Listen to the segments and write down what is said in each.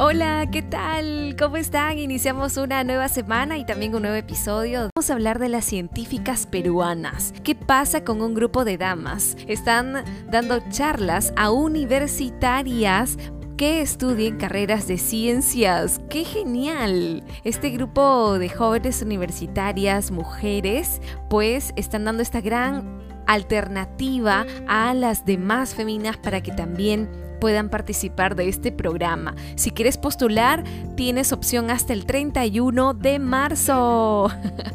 Hola, ¿qué tal? ¿Cómo están? Iniciamos una nueva semana y también un nuevo episodio. Vamos a hablar de las científicas peruanas. ¿Qué pasa con un grupo de damas? Están dando charlas a universitarias que estudien carreras de ciencias. ¡Qué genial! Este grupo de jóvenes universitarias, mujeres, pues están dando esta gran alternativa a las demás féminas para que también puedan participar de este programa. Si quieres postular, tienes opción hasta el 31 de marzo.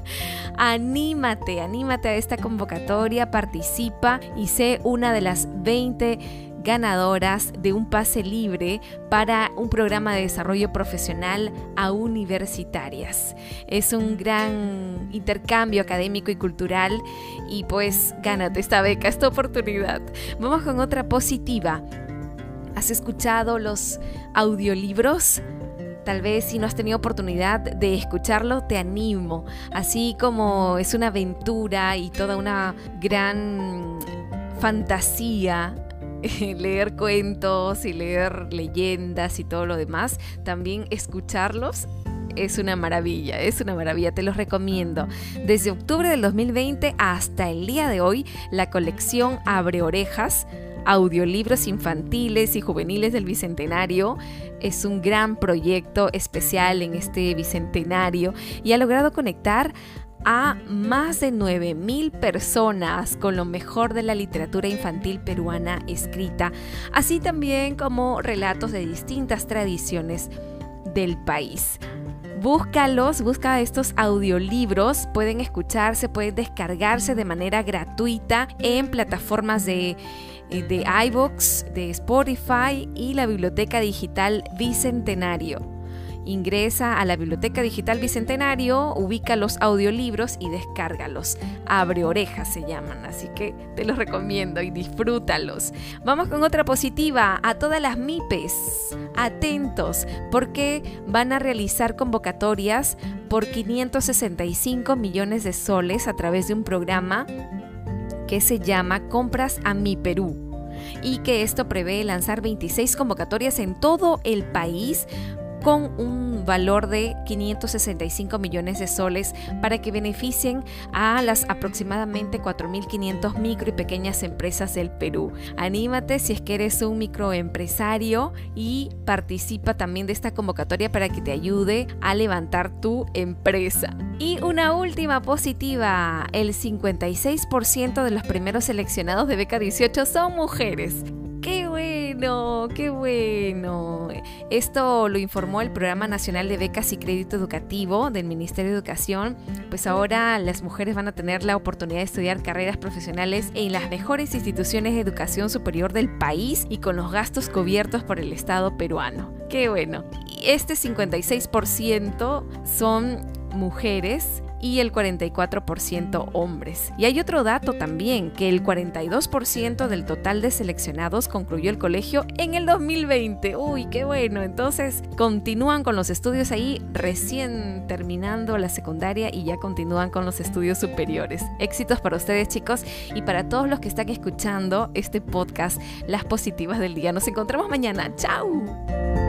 anímate, anímate a esta convocatoria, participa y sé una de las 20 ganadoras de un pase libre para un programa de desarrollo profesional a universitarias. Es un gran intercambio académico y cultural y pues gánate esta beca, esta oportunidad. Vamos con otra positiva. ¿Has escuchado los audiolibros? Tal vez si no has tenido oportunidad de escucharlo, te animo. Así como es una aventura y toda una gran fantasía leer cuentos y leer leyendas y todo lo demás, también escucharlos es una maravilla, es una maravilla, te los recomiendo. Desde octubre del 2020 hasta el día de hoy, la colección Abre Orejas audiolibros infantiles y juveniles del Bicentenario. Es un gran proyecto especial en este Bicentenario y ha logrado conectar a más de 9.000 personas con lo mejor de la literatura infantil peruana escrita, así también como relatos de distintas tradiciones del país. Búscalos, busca estos audiolibros, pueden escucharse, pueden descargarse de manera gratuita en plataformas de eh, de iVoox, de Spotify y la Biblioteca Digital Bicentenario. Ingresa a la Biblioteca Digital Bicentenario, ubica los audiolibros y descárgalos. Abre orejas se llaman, así que te los recomiendo y disfrútalos. Vamos con otra positiva. A todas las MIPES, atentos, porque van a realizar convocatorias por 565 millones de soles a través de un programa que se llama Compras a mi Perú y que esto prevé lanzar 26 convocatorias en todo el país con un valor de 565 millones de soles para que beneficien a las aproximadamente 4.500 micro y pequeñas empresas del Perú. Anímate si es que eres un microempresario y participa también de esta convocatoria para que te ayude a levantar tu empresa. Y una última positiva, el 56% de los primeros seleccionados de Beca 18 son mujeres. ¡Qué bueno! ¡Qué bueno! Esto lo informó el Programa Nacional de Becas y Crédito Educativo del Ministerio de Educación. Pues ahora las mujeres van a tener la oportunidad de estudiar carreras profesionales en las mejores instituciones de educación superior del país y con los gastos cubiertos por el Estado peruano. ¡Qué bueno! Este 56% son mujeres y el 44% hombres. Y hay otro dato también, que el 42% del total de seleccionados concluyó el colegio en el 2020. Uy, qué bueno. Entonces continúan con los estudios ahí recién terminando la secundaria y ya continúan con los estudios superiores. Éxitos para ustedes chicos y para todos los que están escuchando este podcast, las positivas del día. Nos encontramos mañana. ¡Chao!